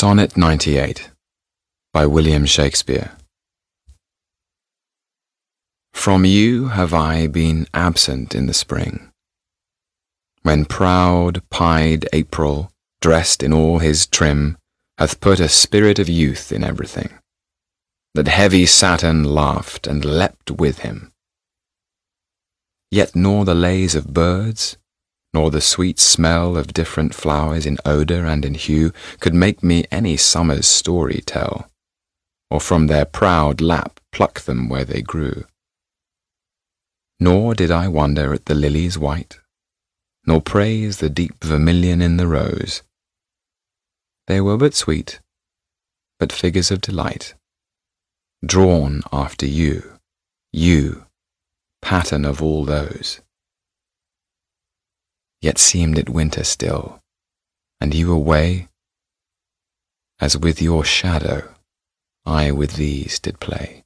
Sonnet 98 by William Shakespeare From you have I been absent in the spring, when proud pied April, dressed in all his trim, hath put a spirit of youth in everything, that heavy Saturn laughed and leapt with him. Yet nor the lays of birds, nor the sweet smell of different flowers in odour and in hue could make me any summer's story tell, or from their proud lap pluck them where they grew. Nor did I wonder at the lilies white, nor praise the deep vermilion in the rose. They were but sweet, but figures of delight, drawn after you, you, pattern of all those yet seemed it winter still, and you away, as with your shadow I with these did play.